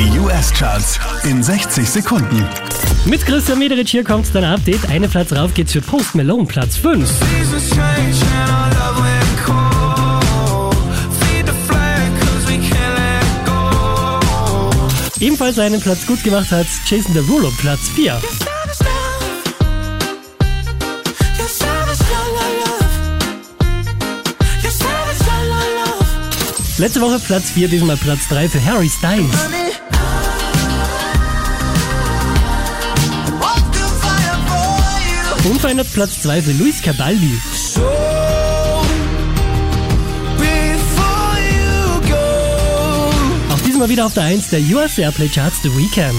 Die US-Charts in 60 Sekunden. Mit Christian Mederich hier kommt dein Update. Eine Platz rauf geht's für Post Malone, Platz 5. Ebenfalls einen Platz gut gemacht hat Jason Derulo, Platz 4. Letzte Woche Platz 4, diesmal Platz 3 für Harry Styles. Unverändert Platz 2 für Luis Cabaldi. Auch diesmal wieder auf der 1 der US Airplay Charts The Weekend.